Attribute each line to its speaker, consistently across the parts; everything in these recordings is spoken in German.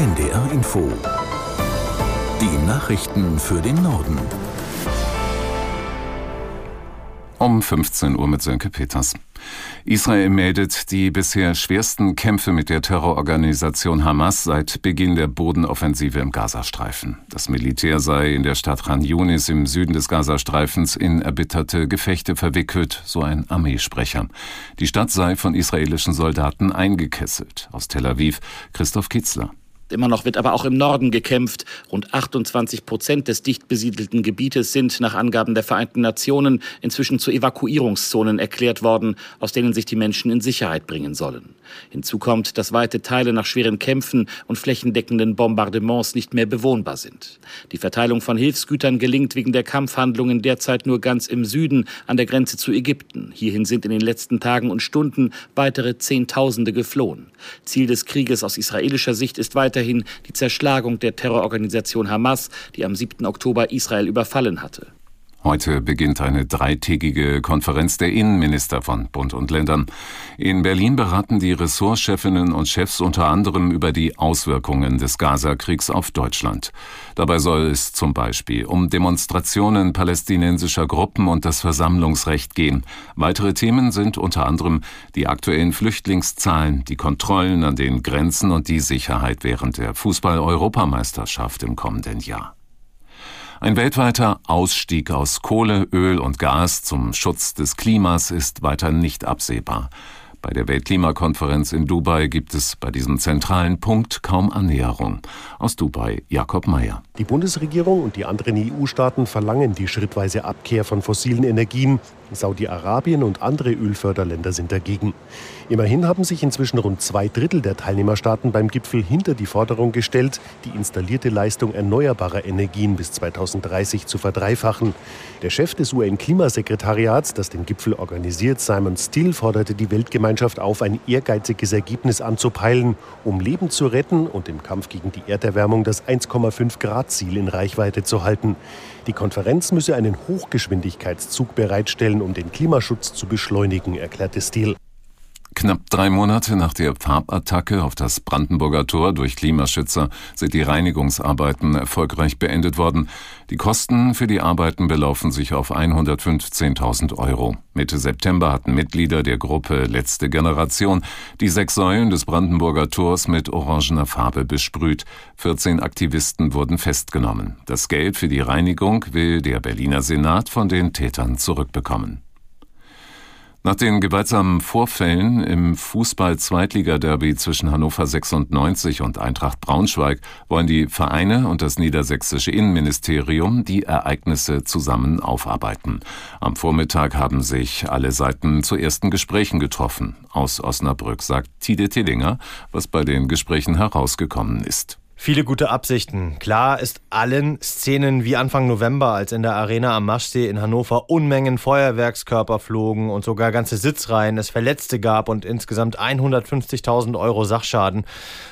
Speaker 1: NDR Info. Die Nachrichten für den Norden.
Speaker 2: Um 15 Uhr mit Sönke Peters. Israel meldet die bisher schwersten Kämpfe mit der Terrororganisation Hamas seit Beginn der Bodenoffensive im Gazastreifen. Das Militär sei in der Stadt Khan Yunis im Süden des Gazastreifens in erbitterte Gefechte verwickelt, so ein Armeesprecher. Die Stadt sei von israelischen Soldaten eingekesselt. Aus Tel Aviv Christoph Kitzler.
Speaker 3: Immer noch wird aber auch im Norden gekämpft. Rund 28 Prozent des dicht besiedelten Gebietes sind nach Angaben der Vereinten Nationen inzwischen zu Evakuierungszonen erklärt worden, aus denen sich die Menschen in Sicherheit bringen sollen. Hinzu kommt, dass weite Teile nach schweren Kämpfen und flächendeckenden Bombardements nicht mehr bewohnbar sind. Die Verteilung von Hilfsgütern gelingt wegen der Kampfhandlungen derzeit nur ganz im Süden an der Grenze zu Ägypten. Hierhin sind in den letzten Tagen und Stunden weitere Zehntausende geflohen. Ziel des Krieges aus israelischer Sicht ist weiter weiterhin die Zerschlagung der Terrororganisation Hamas, die am 7. Oktober Israel überfallen hatte.
Speaker 2: Heute beginnt eine dreitägige Konferenz der Innenminister von Bund und Ländern. In Berlin beraten die Ressortchefinnen und Chefs unter anderem über die Auswirkungen des Gaza-Kriegs auf Deutschland. Dabei soll es zum Beispiel um Demonstrationen palästinensischer Gruppen und das Versammlungsrecht gehen. Weitere Themen sind unter anderem die aktuellen Flüchtlingszahlen, die Kontrollen an den Grenzen und die Sicherheit während der Fußball-Europameisterschaft im kommenden Jahr. Ein weltweiter Ausstieg aus Kohle, Öl und Gas zum Schutz des Klimas ist weiter nicht absehbar. Bei der Weltklimakonferenz in Dubai gibt es bei diesem zentralen Punkt kaum Annäherung. Aus Dubai Jakob Mayer.
Speaker 4: Die Bundesregierung und die anderen EU-Staaten verlangen die schrittweise Abkehr von fossilen Energien. Saudi-Arabien und andere Ölförderländer sind dagegen. Immerhin haben sich inzwischen rund zwei Drittel der Teilnehmerstaaten beim Gipfel hinter die Forderung gestellt, die installierte Leistung erneuerbarer Energien bis 2030 zu verdreifachen. Der Chef des UN-Klimasekretariats, das den Gipfel organisiert, Simon Steele, forderte die Weltgemeinschaft auf, ein ehrgeiziges Ergebnis anzupeilen, um Leben zu retten und im Kampf gegen die Erderwärmung das 1,5 Grad Ziel in Reichweite zu halten. Die Konferenz müsse einen Hochgeschwindigkeitszug bereitstellen, um den Klimaschutz zu beschleunigen, erklärte Steele.
Speaker 2: Knapp drei Monate nach der Farbattacke auf das Brandenburger Tor durch Klimaschützer sind die Reinigungsarbeiten erfolgreich beendet worden. Die Kosten für die Arbeiten belaufen sich auf 115.000 Euro. Mitte September hatten Mitglieder der Gruppe Letzte Generation die sechs Säulen des Brandenburger Tors mit orangener Farbe besprüht. 14 Aktivisten wurden festgenommen. Das Geld für die Reinigung will der Berliner Senat von den Tätern zurückbekommen. Nach den gewaltsamen Vorfällen im Fußball-Zweitliga-Derby zwischen Hannover 96 und Eintracht Braunschweig wollen die Vereine und das niedersächsische Innenministerium die Ereignisse zusammen aufarbeiten. Am Vormittag haben sich alle Seiten zu ersten Gesprächen getroffen. Aus Osnabrück sagt Tide Tillinger, was bei den Gesprächen herausgekommen ist.
Speaker 5: Viele gute Absichten. Klar ist allen Szenen wie Anfang November, als in der Arena am Maschsee in Hannover Unmengen Feuerwerkskörper flogen und sogar ganze Sitzreihen es Verletzte gab und insgesamt 150.000 Euro Sachschaden,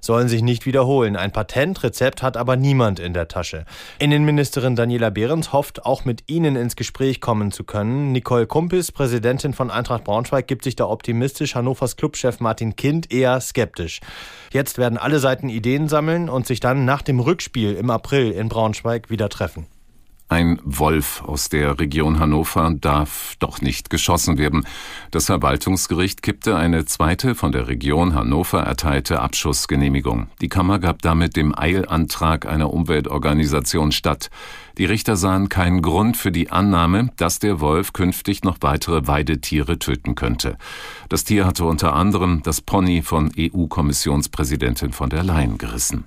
Speaker 5: sollen sich nicht wiederholen. Ein Patentrezept hat aber niemand in der Tasche. Innenministerin Daniela Behrens hofft, auch mit Ihnen ins Gespräch kommen zu können. Nicole Kumpis, Präsidentin von Eintracht Braunschweig, gibt sich da optimistisch. Hannovers Clubchef Martin Kind eher skeptisch. Jetzt werden alle Seiten Ideen sammeln und sich dann nach dem Rückspiel im April in Braunschweig wieder treffen.
Speaker 2: Ein Wolf aus der Region Hannover darf doch nicht geschossen werden. Das Verwaltungsgericht kippte eine zweite von der Region Hannover erteilte Abschussgenehmigung. Die Kammer gab damit dem Eilantrag einer Umweltorganisation statt. Die Richter sahen keinen Grund für die Annahme, dass der Wolf künftig noch weitere Weidetiere töten könnte. Das Tier hatte unter anderem das Pony von EU-Kommissionspräsidentin von der Leyen gerissen.